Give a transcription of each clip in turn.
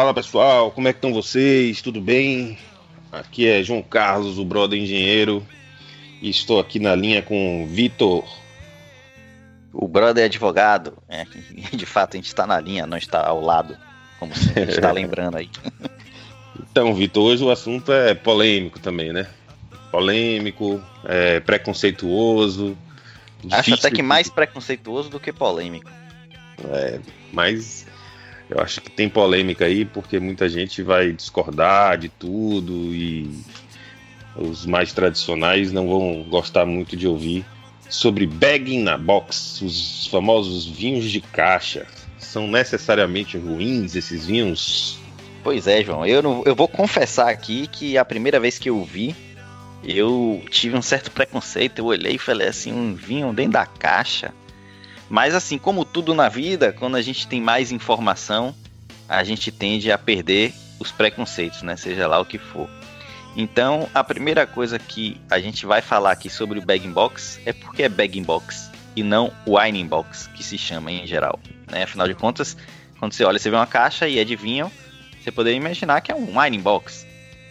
Fala pessoal, como é que estão vocês? Tudo bem? Aqui é João Carlos, o brother engenheiro, e estou aqui na linha com o Vitor. O brother é advogado, é, de fato a gente está na linha, não está ao lado, como a gente está lembrando aí. Então, Vitor, hoje o assunto é polêmico também, né? Polêmico, é, preconceituoso. Acho até que mais preconceituoso do que polêmico. É, mas eu acho que tem polêmica aí, porque muita gente vai discordar de tudo e os mais tradicionais não vão gostar muito de ouvir sobre bagging na box, os famosos vinhos de caixa. São necessariamente ruins esses vinhos? Pois é, João. Eu, não, eu vou confessar aqui que a primeira vez que eu vi, eu tive um certo preconceito. Eu olhei e falei assim: um vinho dentro da caixa. Mas assim, como tudo na vida, quando a gente tem mais informação, a gente tende a perder os preconceitos, né? Seja lá o que for. Então, a primeira coisa que a gente vai falar aqui sobre o bagging box é porque é bagging box e não wine box, que se chama em geral. Né? Afinal de contas, quando você olha, você vê uma caixa e é de vinho, você poderia imaginar que é um wine box.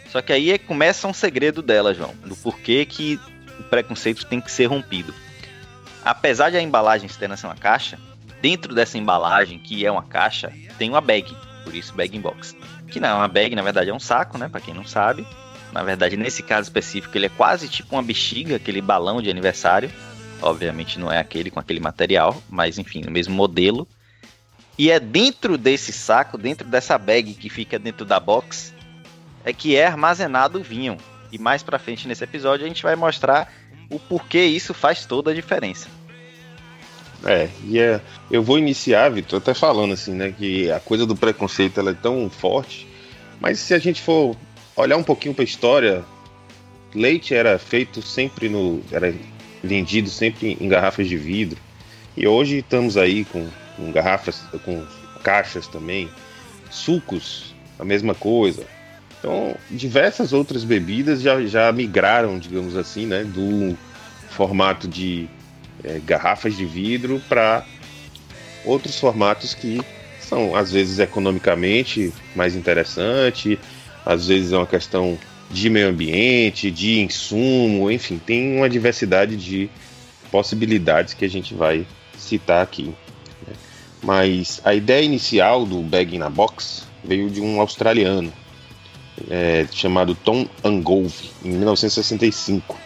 Só que aí começa um segredo dela, João, do porquê que o preconceito tem que ser rompido apesar de a embalagem externa ser uma caixa, dentro dessa embalagem, que é uma caixa, tem uma bag, por isso bag in box. Que não é uma bag, na verdade é um saco, né, para quem não sabe. Na verdade, nesse caso específico, ele é quase tipo uma bexiga, aquele balão de aniversário. Obviamente não é aquele com aquele material, mas enfim, o mesmo modelo. E é dentro desse saco, dentro dessa bag que fica dentro da box, é que é armazenado o vinho. E mais para frente nesse episódio a gente vai mostrar o porquê isso faz toda a diferença. É, e é, eu vou iniciar, Vitor, até falando assim, né, que a coisa do preconceito ela é tão forte, mas se a gente for olhar um pouquinho para a história, leite era feito sempre no, era vendido sempre em garrafas de vidro, e hoje estamos aí com, com garrafas, com caixas também, sucos, a mesma coisa, então, diversas outras bebidas já, já migraram, digamos assim, né, do formato de é, garrafas de vidro para outros formatos que são, às vezes, economicamente mais interessante, às vezes é uma questão de meio ambiente, de insumo, enfim, tem uma diversidade de possibilidades que a gente vai citar aqui. Né. Mas a ideia inicial do Bag in a Box veio de um australiano é, chamado Tom Angove, em 1965.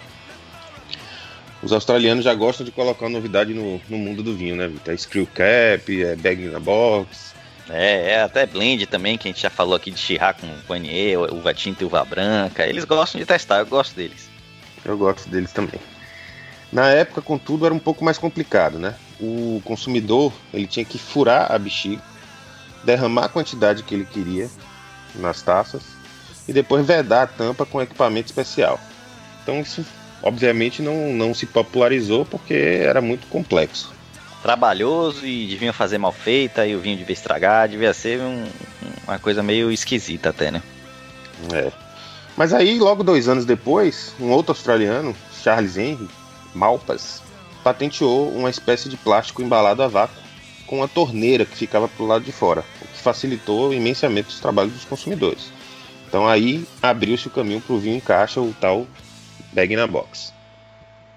Os australianos já gostam de colocar novidade no, no mundo do vinho, né, Vitor? É screw cap, é bag na box. É, é até blend também, que a gente já falou aqui de Chirá com Vanier, uva tinta e uva branca. Eles gostam de testar, eu gosto deles. Eu gosto deles também. Na época, contudo, era um pouco mais complicado, né? O consumidor ele tinha que furar a bexiga, derramar a quantidade que ele queria nas taças e depois vedar a tampa com equipamento especial. Então isso obviamente não, não se popularizou porque era muito complexo. Trabalhoso e devia fazer mal feita e o vinho devia estragar, devia ser um, uma coisa meio esquisita até, né? É. Mas aí, logo dois anos depois, um outro australiano, Charles Henry Malpas, patenteou uma espécie de plástico embalado a vácuo com uma torneira que ficava para o lado de fora, o que facilitou imensamente os trabalhos dos consumidores. Então aí abriu-se o caminho para o vinho em caixa, o tal bag na box.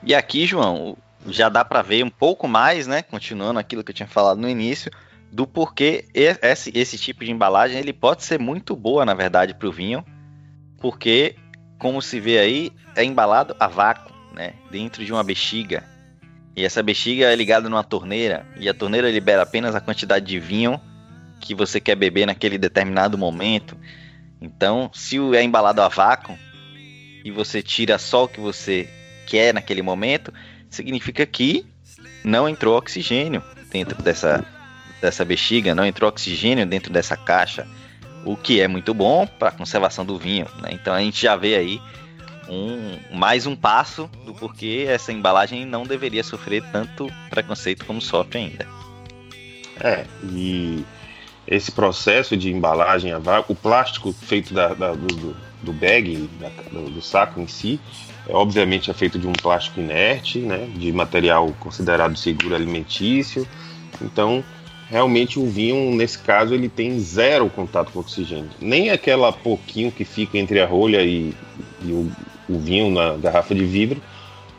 E aqui, João, já dá para ver um pouco mais, né? Continuando aquilo que eu tinha falado no início, do porquê esse, esse tipo de embalagem ele pode ser muito boa, na verdade, para o vinho, porque, como se vê aí, é embalado a vácuo, né? Dentro de uma bexiga. E essa bexiga é ligada numa torneira, e a torneira libera apenas a quantidade de vinho que você quer beber naquele determinado momento. Então, se é embalado a vácuo e você tira só o que você quer naquele momento, significa que não entrou oxigênio dentro dessa, dessa bexiga, não entrou oxigênio dentro dessa caixa, o que é muito bom para a conservação do vinho. Né? Então a gente já vê aí um, mais um passo do porquê essa embalagem não deveria sofrer tanto preconceito como sofre ainda. É, e esse processo de embalagem a vácuo, o plástico feito da, da, do, do bag, da, do, saco em si, é, obviamente é feito de um plástico inerte, né, de material considerado seguro alimentício. Então, realmente o vinho, nesse caso, ele tem zero contato com oxigênio. Nem aquela pouquinho que fica entre a rolha e, e o, o, vinho na garrafa de vidro.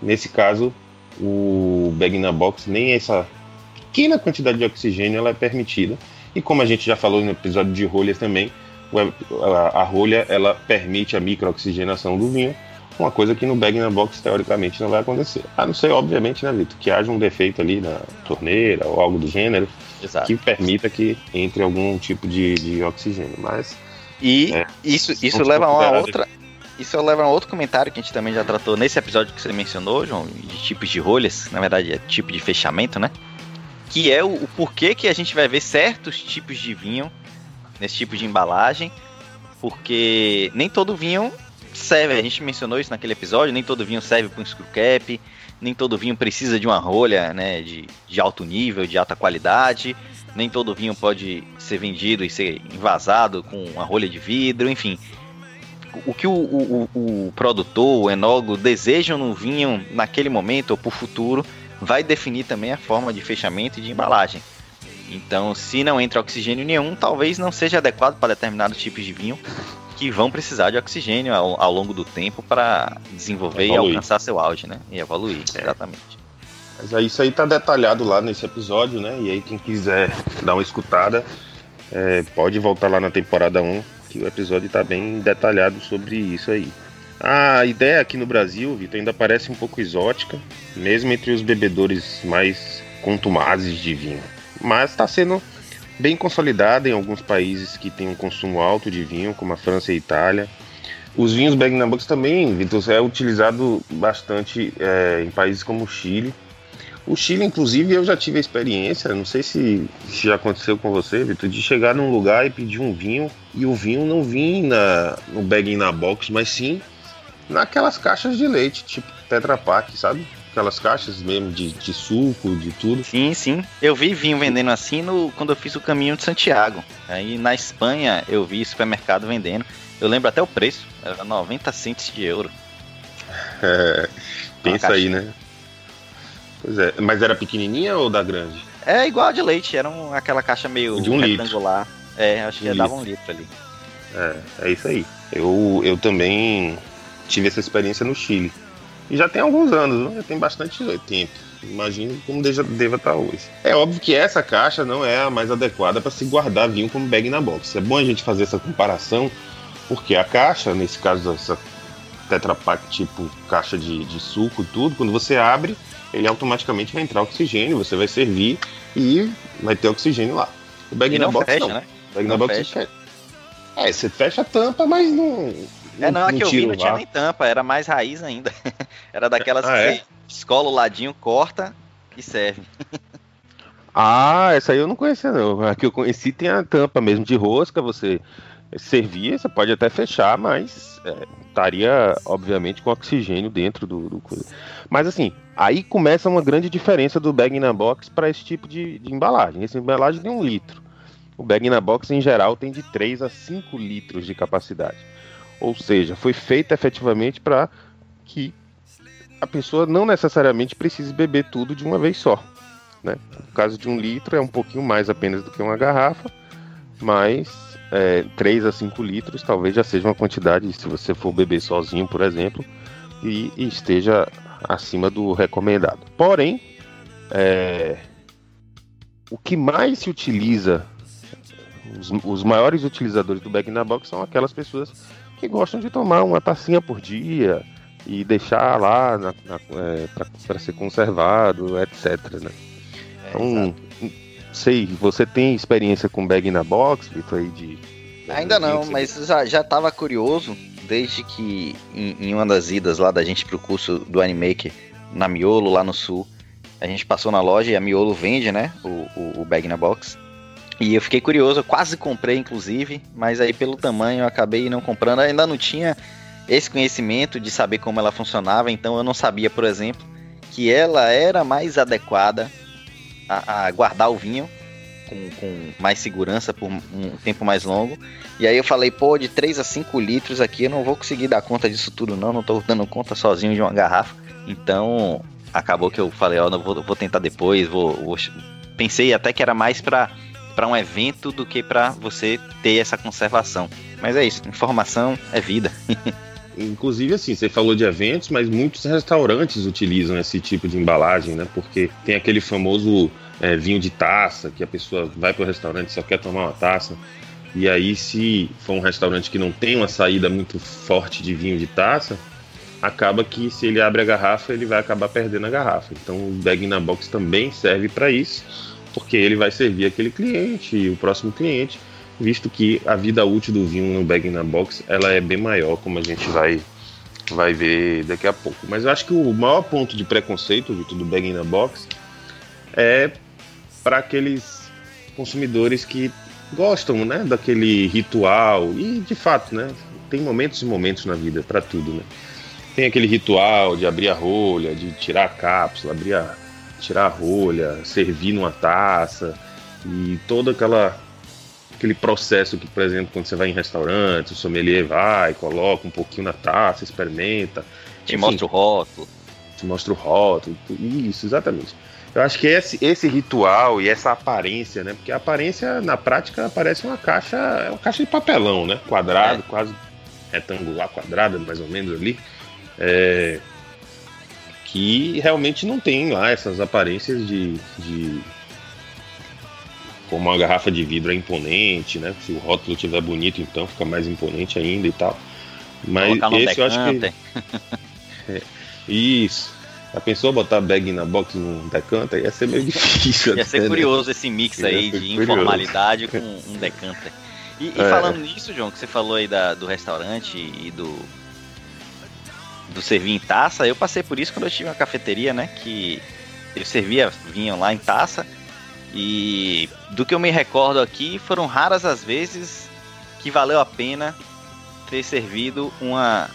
Nesse caso, o bag na box, nem essa pequena quantidade de oxigênio ela é permitida. E como a gente já falou no episódio de rolhas também, a, rolha ela permite a microoxigenação do vinho, uma coisa que no bag na box teoricamente não vai acontecer. A não ser, obviamente, né, Vitor, que haja um defeito ali na torneira ou algo do gênero Exato. que permita que entre algum tipo de, de oxigênio. Mas e é, isso, isso leva a uma outra. Isso leva a outro comentário que a gente também já tratou nesse episódio que você mencionou, João, de tipos de rolhas, na verdade é tipo de fechamento, né? Que é o, o porquê que a gente vai ver certos tipos de vinho nesse tipo de embalagem, porque nem todo vinho serve, a gente mencionou isso naquele episódio, nem todo vinho serve para um screw cap, nem todo vinho precisa de uma rolha né, de, de alto nível, de alta qualidade, nem todo vinho pode ser vendido e ser envasado com uma rolha de vidro, enfim. O que o, o, o produtor, o enólogo deseja no vinho naquele momento ou para o futuro vai definir também a forma de fechamento e de embalagem. Então, se não entra oxigênio nenhum, talvez não seja adequado para determinados tipos de vinho que vão precisar de oxigênio ao, ao longo do tempo para desenvolver evoluir. e alcançar seu auge, né? E evoluir, é. exatamente. Mas aí, isso aí tá detalhado lá nesse episódio, né? E aí quem quiser dar uma escutada, é, pode voltar lá na temporada 1, que o episódio tá bem detalhado sobre isso aí. A ideia aqui no Brasil, Vitor, ainda parece um pouco exótica, mesmo entre os bebedores mais contumazes de vinho. Mas está sendo bem consolidada em alguns países que têm um consumo alto de vinho, como a França e a Itália. Os vinhos bag na box também, Vitor, é utilizado bastante é, em países como o Chile. O Chile, inclusive, eu já tive a experiência, não sei se, se já aconteceu com você, Vitor, de chegar num lugar e pedir um vinho e o vinho não vir na, no bag na box, mas sim naquelas caixas de leite, tipo Tetra Pak, sabe? aquelas caixas mesmo de, de suco, de tudo. Sim, sim. Eu vi vinho vendendo assim no, quando eu fiz o caminho de Santiago. Aí na Espanha eu vi supermercado vendendo. Eu lembro até o preço, era 90 centos de euro. É, pensa aí, né? Pois é, mas era pequenininha ou da grande? É igual a de leite, era um, aquela caixa meio de um retangular. Litro. É, acho que um dava um litro ali. É, é isso aí. Eu, eu também tive essa experiência no Chile. E já tem alguns anos, já tem bastante tempo. Imagino como deva, deva estar hoje. É óbvio que essa caixa não é a mais adequada para se guardar vinho como bag na box. É bom a gente fazer essa comparação, porque a caixa, nesse caso essa Tetra Pak tipo caixa de, de suco e tudo, quando você abre, ele automaticamente vai entrar oxigênio, você vai servir e vai ter oxigênio lá. O bag e na box fecha, não. Né? O bag não na box fecha. É, você fecha a tampa, mas não, é, não, a que eu vi não tinha nem tampa, era mais raiz ainda. era daquelas ah, que é? você escola o ladinho, corta e serve. ah, essa aí eu não conhecia não. A que eu conheci tem a tampa mesmo de rosca, você servia, você pode até fechar, mas é, estaria, obviamente, com oxigênio dentro do, do coisa. Mas assim, aí começa uma grande diferença do bag na box para esse tipo de, de embalagem. Essa embalagem tem um litro. O bag na box, em geral, tem de 3 a 5 litros de capacidade. Ou seja, foi feita efetivamente para que a pessoa não necessariamente precise beber tudo de uma vez só. Né? No caso de um litro é um pouquinho mais apenas do que uma garrafa, mas é, 3 a 5 litros talvez já seja uma quantidade, se você for beber sozinho, por exemplo, e, e esteja acima do recomendado. Porém, é, o que mais se utiliza, os, os maiores utilizadores do bag na box são aquelas pessoas que gostam de tomar uma tacinha por dia e deixar lá é, para ser conservado, etc. Né? É, então, sei, você tem experiência com bag na box, Vitor, aí de. Ainda não, mas já, já tava curioso desde que em, em, uma das idas lá da gente pro curso do Animaker na Miolo, lá no sul, a gente passou na loja e a Miolo vende, né, o, o, o bag na box. E eu fiquei curioso, eu quase comprei, inclusive, mas aí pelo tamanho eu acabei não comprando. Ainda não tinha esse conhecimento de saber como ela funcionava, então eu não sabia, por exemplo, que ela era mais adequada a, a guardar o vinho com, com, mais segurança por um tempo mais longo. E aí eu falei, pô, de 3 a 5 litros aqui eu não vou conseguir dar conta disso tudo, não. Não tô dando conta sozinho de uma garrafa. Então acabou que eu falei, ó, oh, vou, vou tentar depois, vou, vou pensei até que era mais para para um evento do que para você ter essa conservação. Mas é isso, informação é vida. Inclusive, assim, você falou de eventos, mas muitos restaurantes utilizam esse tipo de embalagem, né? Porque tem aquele famoso é, vinho de taça, que a pessoa vai para o restaurante e só quer tomar uma taça. E aí, se for um restaurante que não tem uma saída muito forte de vinho de taça, acaba que se ele abre a garrafa, ele vai acabar perdendo a garrafa. Então, o bag in a box também serve para isso, porque ele vai servir aquele cliente e o próximo cliente visto que a vida útil do vinho no bag in a box ela é bem maior, como a gente vai vai ver daqui a pouco. Mas eu acho que o maior ponto de preconceito, Vitor, do bag in a box é para aqueles consumidores que gostam, né, daquele ritual e de fato, né, tem momentos e momentos na vida para tudo, né? Tem aquele ritual de abrir a rolha, de tirar a cápsula, abrir a, tirar a rolha, servir numa taça e toda aquela aquele processo que, por exemplo, quando você vai em restaurante, o sommelier vai, coloca um pouquinho na taça, experimenta. Te enfim, mostra o rótulo. Te mostra o rótulo. Isso, exatamente. Eu acho que esse, esse ritual e essa aparência, né? Porque a aparência, na prática, parece uma caixa. É uma caixa de papelão, né? Quadrado, é. quase retangular, quadrada, mais ou menos ali. É, que realmente não tem lá essas aparências de, de como uma garrafa de vidro é imponente, né? Se o rótulo estiver bonito, então fica mais imponente ainda e tal. Mas esse eu acho que. é, isso. A pessoa botar bag na box no decanter ia ser meio difícil. ia ser né? curioso esse mix aí de curioso. informalidade com um decanter. E, e é. falando nisso, João, que você falou aí da, do restaurante e do, do servir em taça, eu passei por isso quando eu tive uma cafeteria, né? Que eu servia vinho lá em taça e do que eu me recordo aqui, foram raras as vezes que valeu a pena ter servido uma.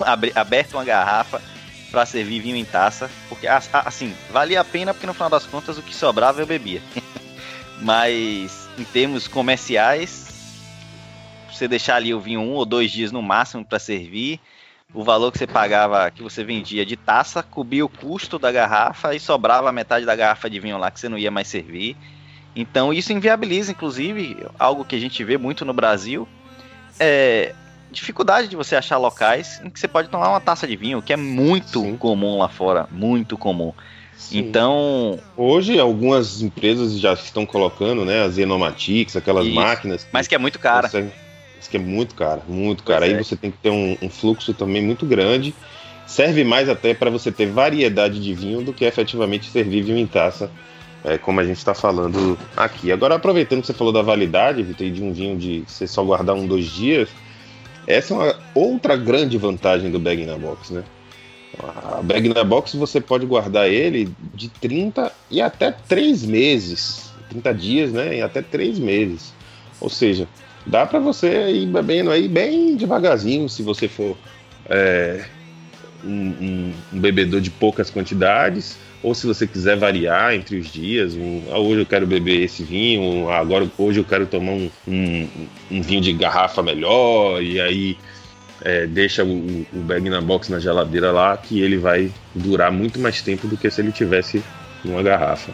aberto uma garrafa para servir vinho em taça. Porque, assim, valia a pena porque no final das contas o que sobrava eu bebia. Mas em termos comerciais, você deixar ali o vinho um ou dois dias no máximo para servir, o valor que você pagava, que você vendia de taça, cobria o custo da garrafa e sobrava metade da garrafa de vinho lá que você não ia mais servir. Então isso inviabiliza, inclusive, algo que a gente vê muito no Brasil, é dificuldade de você achar locais em que você pode tomar uma taça de vinho, que é muito Sim. comum lá fora, muito comum. Sim. Então. Hoje, algumas empresas já estão colocando, né? As Enomatics, aquelas Isso. máquinas. Que Mas que é muito cara. Consegue que é muito caro, muito caro. Aí é. você tem que ter um, um, fluxo também muito grande. Serve mais até para você ter variedade de vinho do que efetivamente servir vinho em taça, é, como a gente está falando aqui. Agora, aproveitando que você falou da validade, Vitor, de um vinho de você só guardar um, dois dias, essa é uma outra grande vantagem do Bag na Box, né? A Bag na Box você pode guardar ele de 30 e até 3 meses. 30 dias, né? E até 3 meses. Ou seja, dá para você ir bebendo aí bem devagarzinho, se você for é, um, um, bebedor de poucas quantidades, ou se você quiser variar entre os dias, um, ah, hoje eu quero beber esse vinho, agora hoje eu quero tomar um, um vinho de garrafa melhor, e aí é, deixa o, o bag na box na geladeira lá, que ele vai durar muito mais tempo do que se ele tivesse numa garrafa.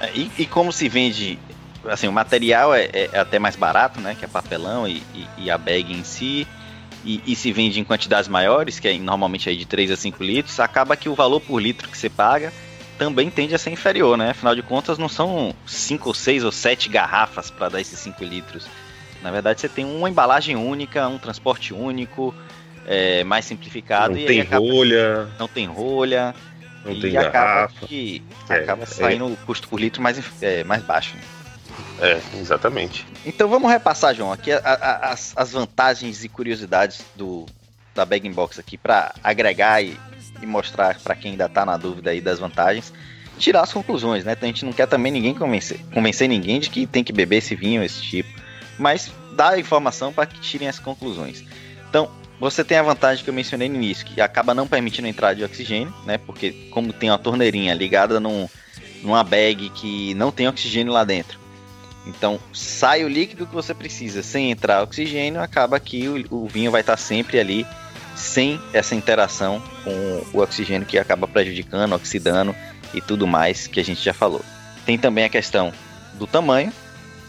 É, e, e como se vende assim, o material é, é, até mais barato, né? Que é papelão e, e, e a bag em si. E, e, se vende em quantidades maiores, que é normalmente aí de 3 a 5 litros, acaba que o valor por litro que você paga também tende a ser inferior, né? Afinal de contas, não são 5 ou 6 ou 7 garrafas para dar esses 5 litros. Na verdade, você tem uma embalagem única, um transporte único, é, mais simplificado. Não tem acaba... rolha. Não tem rolha. Não e tem garrafa. Que é, acaba saindo é. o custo por litro mais, é, mais baixo. Né? É, exatamente. Então vamos repassar, João, aqui a, a, as, as vantagens e curiosidades do, da Bag Box aqui para agregar e, e mostrar para quem ainda está na dúvida aí das vantagens, tirar as conclusões, né? Então a gente não quer também ninguém convencer, convencer ninguém de que tem que beber esse vinho, esse tipo, mas dar informação para que tirem as conclusões. Então, você tem a vantagem que eu mencionei no início, que acaba não permitindo a entrada de oxigênio, né? Porque como tem uma torneirinha ligada num, numa bag que não tem oxigênio lá dentro, então, sai o líquido que você precisa sem entrar oxigênio, acaba que o, o vinho vai estar sempre ali sem essa interação com o oxigênio que acaba prejudicando, oxidando e tudo mais que a gente já falou. Tem também a questão do tamanho,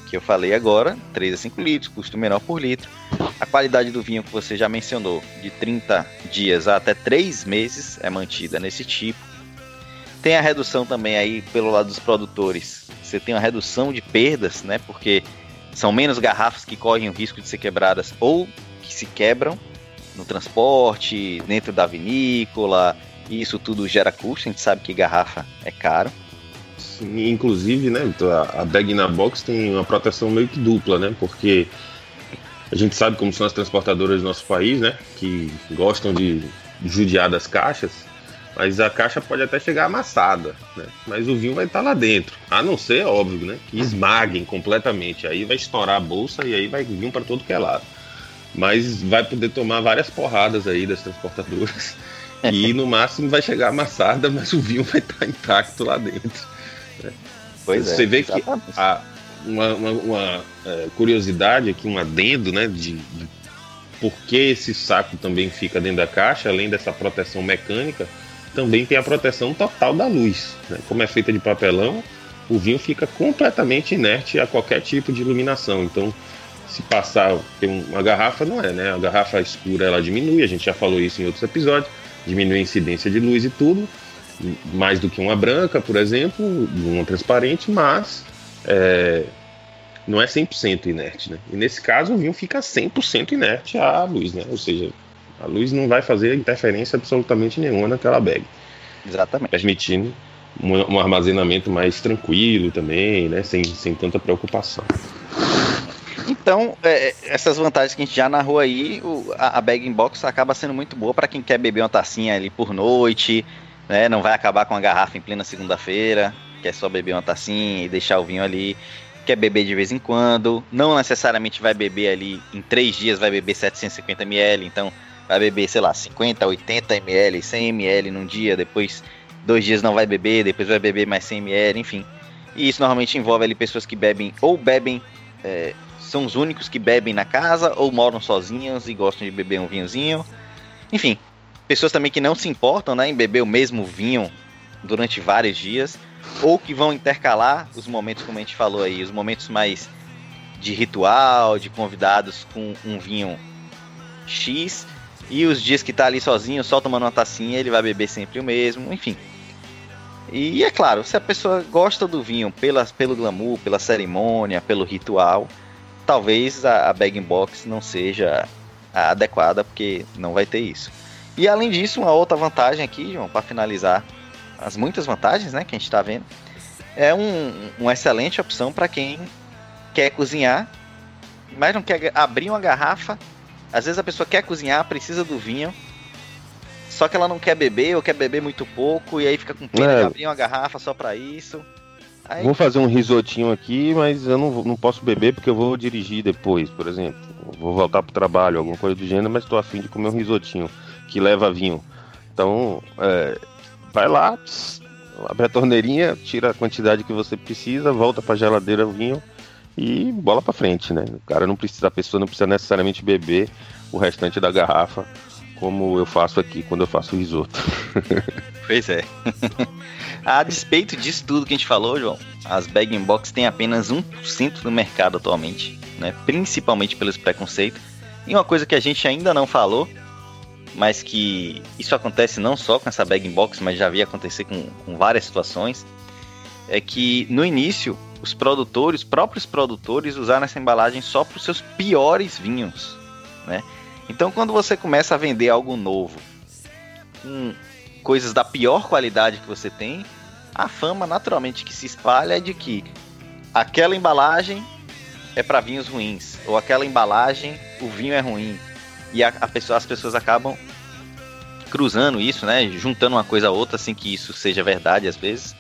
que eu falei agora, 3 a 5 litros, custo menor por litro. A qualidade do vinho que você já mencionou, de 30 dias a até 3 meses, é mantida nesse tipo. Tem a redução também aí pelo lado dos produtores. Você tem uma redução de perdas, né? Porque são menos garrafas que correm o risco de ser quebradas ou que se quebram no transporte, dentro da vinícola, e isso tudo gera custo, a gente sabe que garrafa é caro. Sim, inclusive, né, a bag na box tem uma proteção meio que dupla, né? Porque a gente sabe como são as transportadoras do nosso país, né? Que gostam de judiar das caixas, mas a caixa pode até chegar amassada, né? Mas o vinho vai estar lá dentro. A não ser, óbvio, né? Que esmaguem completamente. Aí vai estourar a bolsa e aí vai vir para todo que é lado. Mas vai poder tomar várias porradas aí das transportadoras. E no máximo vai chegar amassada, mas o vinho vai estar intacto lá dentro. Né? Pois Você é, vê que a, uma, uma, uma é, curiosidade aqui, um adendo, né? De, de por que esse saco também fica dentro da caixa, além dessa proteção mecânica, também tem a proteção total da luz. Né? Como é feita de papelão, o vinho fica completamente inerte a qualquer tipo de iluminação. Então, se passar uma garrafa, não é, né? A garrafa escura ela diminui, a gente já falou isso em outros episódios, diminui a incidência de luz e tudo, mais do que uma branca, por exemplo, uma transparente, mas é, não é 100% inerte, né? E nesse caso o vinho fica 100% inerte à luz, né? Ou seja, a luz não vai fazer interferência absolutamente nenhuma naquela bag. Exatamente. Permitindo um, um armazenamento mais tranquilo também, né? Sem, sem tanta preocupação. Então, é, essas vantagens que a gente já narrou aí, o, a, a bag in box acaba sendo muito boa para quem quer beber uma tacinha ali por noite, né? Não vai acabar com a garrafa em plena segunda-feira, quer só beber uma tacinha e deixar o vinho ali, quer beber de vez em quando, não necessariamente vai beber ali em três dias, vai beber 750 ml, então vai beber, sei lá, 50, 80 ml, 100 ml num dia, depois dois dias não vai beber, depois vai beber mais 100 ml, enfim. E isso normalmente envolve ali pessoas que bebem ou bebem é, são os únicos que bebem na casa ou moram sozinhos e gostam de beber um vinhozinho. Enfim, pessoas também que não se importam né, em beber o mesmo vinho durante vários dias ou que vão intercalar os momentos, como a gente falou aí, os momentos mais de ritual, de convidados com um vinho X e os dias que tá ali sozinho, só tomando uma tacinha, ele vai beber sempre o mesmo, enfim. E é claro, se a pessoa gosta do vinho pela, pelo glamour, pela cerimônia, pelo ritual, talvez a, a bag box não seja adequada, porque não vai ter isso. E além disso, uma outra vantagem aqui, João, para finalizar as muitas vantagens né, que a gente está vendo, é um, uma excelente opção para quem quer cozinhar, mas não quer abrir uma garrafa. Às vezes a pessoa quer cozinhar, precisa do vinho, só que ela não quer beber ou quer beber muito pouco e aí fica com pena é. de abrir uma garrafa só para isso. Aí... Vou fazer um risotinho aqui, mas eu não, não posso beber porque eu vou dirigir depois, por exemplo. Vou voltar pro trabalho, alguma coisa do gênero, mas estou afim de comer um risotinho que leva vinho. Então, é, vai lá, pss, abre a torneirinha, tira a quantidade que você precisa, volta para a geladeira o vinho e bola para frente, né? O cara não precisa, a pessoa não precisa necessariamente beber o restante da garrafa, como eu faço aqui quando eu faço risoto. Pois é. A despeito disso tudo que a gente falou, João, as bag box têm apenas 1% no mercado atualmente, né? principalmente pelos preconceitos. E uma coisa que a gente ainda não falou, mas que isso acontece não só com essa bag box, mas já havia acontecer com, com várias situações, é que no início os produtores, próprios produtores, usaram essa embalagem só para os seus piores vinhos, né? Então quando você começa a vender algo novo, com coisas da pior qualidade que você tem, a fama naturalmente que se espalha é de que aquela embalagem é para vinhos ruins, ou aquela embalagem o vinho é ruim. E a, a pessoa, as pessoas acabam cruzando isso, né? Juntando uma coisa a outra, sem que isso seja verdade às vezes.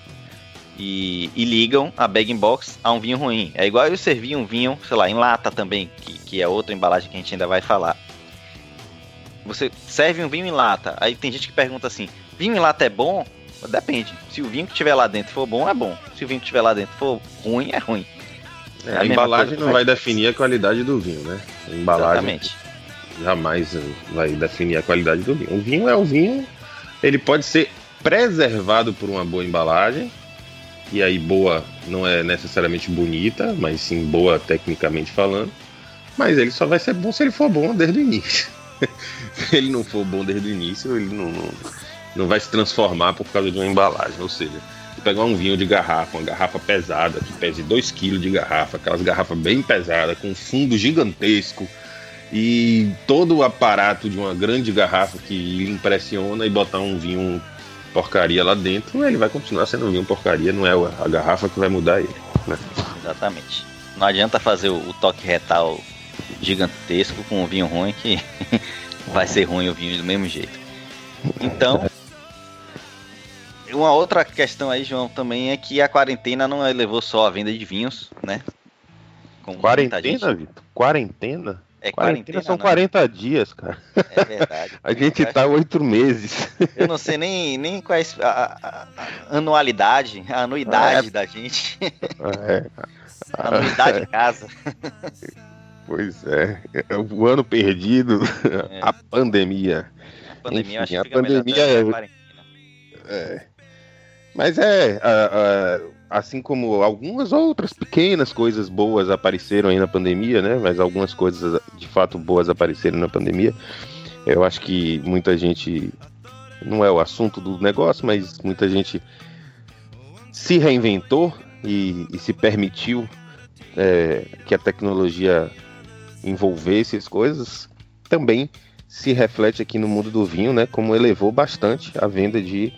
E, e ligam a bag box a um vinho ruim. É igual eu servir um vinho, sei lá, em lata também, que, que é outra embalagem que a gente ainda vai falar. Você serve um vinho em lata, aí tem gente que pergunta assim: Vinho em lata é bom? Depende. Se o vinho que tiver lá dentro for bom, é bom. Se o vinho que tiver lá dentro for ruim, é ruim. É, é a, a embalagem não vai definir a qualidade do vinho, né? A embalagem Exatamente. jamais vai definir a qualidade do vinho. O vinho é o vinho, ele pode ser preservado por uma boa embalagem, e aí boa não é necessariamente bonita, mas sim boa tecnicamente falando. Mas ele só vai ser bom se ele for bom desde o início. se ele não for bom desde o início, ele não, não, não vai se transformar por causa de uma embalagem. Ou seja, pegar um vinho de garrafa, uma garrafa pesada, que pese 2 kg de garrafa, aquelas garrafas bem pesadas, com fundo gigantesco, e todo o aparato de uma grande garrafa que impressiona e botar um vinho porcaria lá dentro, ele vai continuar sendo um vinho porcaria, não é a garrafa que vai mudar ele. Né? Exatamente. Não adianta fazer o, toque retal gigantesco com um vinho ruim que vai ser ruim o vinho do mesmo jeito. Então, uma outra questão aí, João, também é que a quarentena não levou só a venda de vinhos, né? Como quarentena, Vitor? Quarentena? É quarentena, são não. 40 dias, cara. É verdade. a gente tá oito meses. Eu não sei nem, nem qual é a, a, a anualidade, a anuidade é. da gente. É. A anuidade de casa. Pois é. é. O ano perdido, é. a pandemia. A pandemia, Enfim, a pandemia é, é. Mas é, a, assim como algumas outras pequenas coisas boas apareceram aí na pandemia, né? Mas algumas coisas de fato boas apareceram na pandemia. Eu acho que muita gente não é o assunto do negócio, mas muita gente se reinventou e, e se permitiu é, que a tecnologia envolvesse as coisas. Também se reflete aqui no mundo do vinho, né? Como elevou bastante a venda de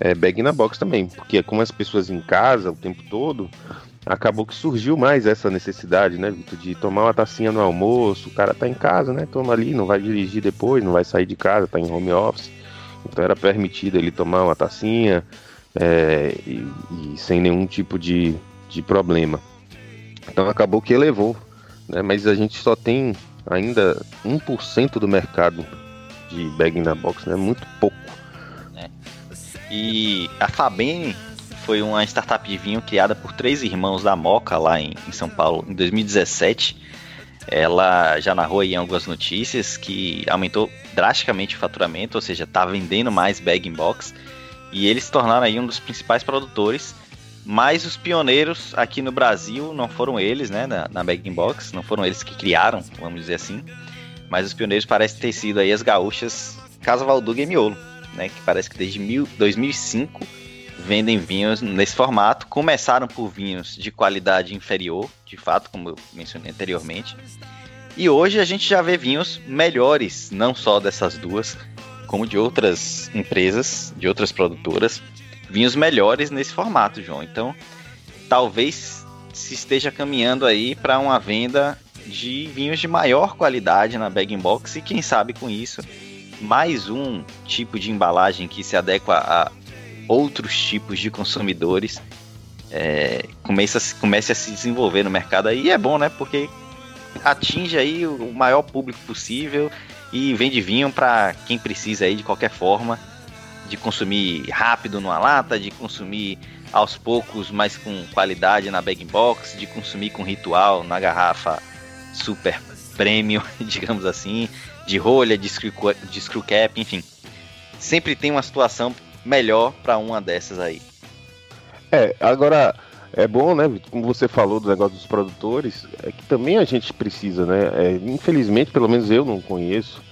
é, bag na box também, porque como as pessoas em casa o tempo todo, acabou que surgiu mais essa necessidade, né, Vitor, de tomar uma tacinha no almoço, o cara tá em casa, né, toma ali, não vai dirigir depois, não vai sair de casa, tá em home office, então era permitido ele tomar uma tacinha é, e, e, sem nenhum tipo de, de problema. Então acabou que elevou, né, mas a gente só tem ainda 1% do mercado de bag na box, né, muito pouco. E a Fabene foi uma startup de vinho criada por três irmãos da Moca lá em, em São Paulo em 2017. Ela já narrou aí algumas notícias que aumentou drasticamente o faturamento, ou seja, está vendendo mais bag in box. E eles se tornaram aí um dos principais produtores. Mas os pioneiros aqui no Brasil não foram eles, né, na, na bag box, não foram eles que criaram, vamos dizer assim. Mas os pioneiros parecem ter sido aí as gaúchas Casa Valduga e Miolo né, que parece que desde mil, 2005 vendem vinhos nesse formato. Começaram por vinhos de qualidade inferior, de fato, como eu mencionei anteriormente. E hoje a gente já vê vinhos melhores, não só dessas duas, como de outras empresas, de outras produtoras, vinhos melhores nesse formato, João. Então, talvez se esteja caminhando aí para uma venda de vinhos de maior qualidade na bag box e quem sabe com isso mais um tipo de embalagem que se adequa a outros tipos de consumidores é, comece, a, comece a se desenvolver no mercado aí é bom, né? Porque atinge aí o maior público possível e vende vinho para quem precisa aí de qualquer forma de consumir rápido numa lata, de consumir aos poucos, mas com qualidade na bag box, de consumir com ritual na garrafa super premium, digamos assim, de rolha, de screw, de screw cap, enfim. Sempre tem uma situação melhor para uma dessas aí. É, agora é bom, né, como você falou do negócio dos produtores, é que também a gente precisa, né? É, infelizmente, pelo menos eu não conheço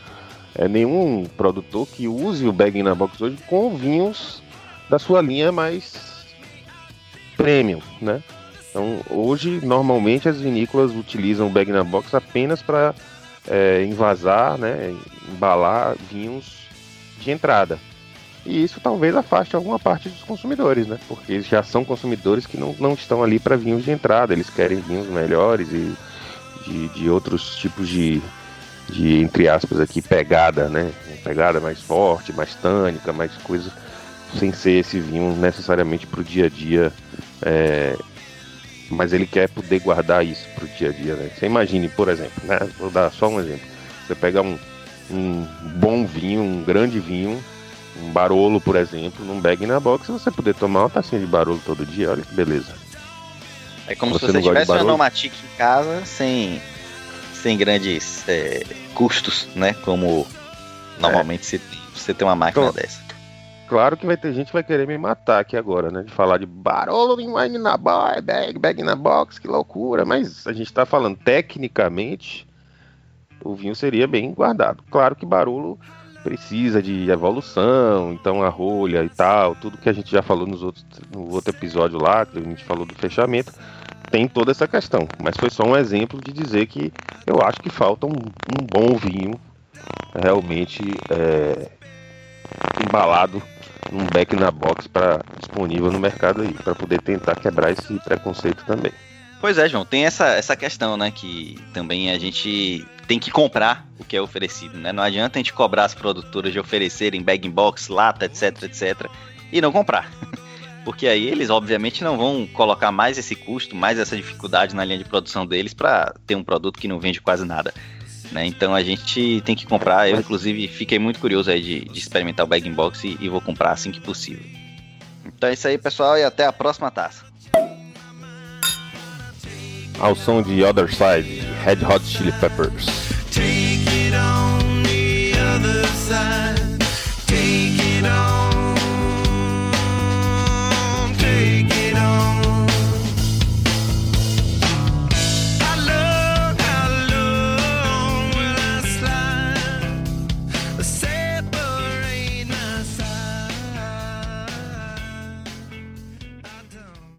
é, nenhum produtor que use o bag na box hoje com vinhos da sua linha mais premium, né? Então, hoje, normalmente, as vinícolas utilizam o bag na box apenas para é, envasar, né, embalar vinhos de entrada. E isso talvez afaste alguma parte dos consumidores, né? Porque já são consumidores que não, não estão ali para vinhos de entrada, eles querem vinhos melhores e de, de outros tipos de, de, entre aspas aqui, pegada, né? Pegada mais forte, mais tânica, mais coisa, sem ser esse vinho necessariamente para o dia a dia é, mas ele quer poder guardar isso para o dia a dia. Né? Você imagine, por exemplo, né? vou dar só um exemplo. Você pega um, um bom vinho, um grande vinho, um barolo, por exemplo, num bag na box, você poder tomar uma tacinha de barolo todo dia, olha que beleza. É como você se você tivesse uma Nomatic em casa sem, sem grandes é, custos, né? Como normalmente é. você, você tem uma máquina então, dessa. Claro que vai ter gente que vai querer me matar aqui agora, né? De falar de barulho em wine na bar, bag, bag na box, que loucura. Mas a gente tá falando tecnicamente, o vinho seria bem guardado. Claro que barulho precisa de evolução, então a rolha e tal, tudo que a gente já falou nos outros, no outro episódio lá, que a gente falou do fechamento, tem toda essa questão. Mas foi só um exemplo de dizer que eu acho que falta um, um bom vinho realmente é, embalado num back na box para disponível no mercado aí, para poder tentar quebrar esse preconceito também. Pois é, João, tem essa, essa questão, né, que também a gente tem que comprar o que é oferecido, né? Não adianta a gente cobrar as produtoras de oferecerem bag box, lata, etc, etc, e não comprar. Porque aí eles, obviamente, não vão colocar mais esse custo, mais essa dificuldade na linha de produção deles para ter um produto que não vende quase nada. Né? Então a gente tem que comprar. Eu, inclusive, fiquei muito curioso aí de, de experimentar o bagging box e, e vou comprar assim que possível. Então é isso aí, pessoal, e até a próxima taça. Ao som de Other Side, Red Hot Chili Peppers. Take it on the other side.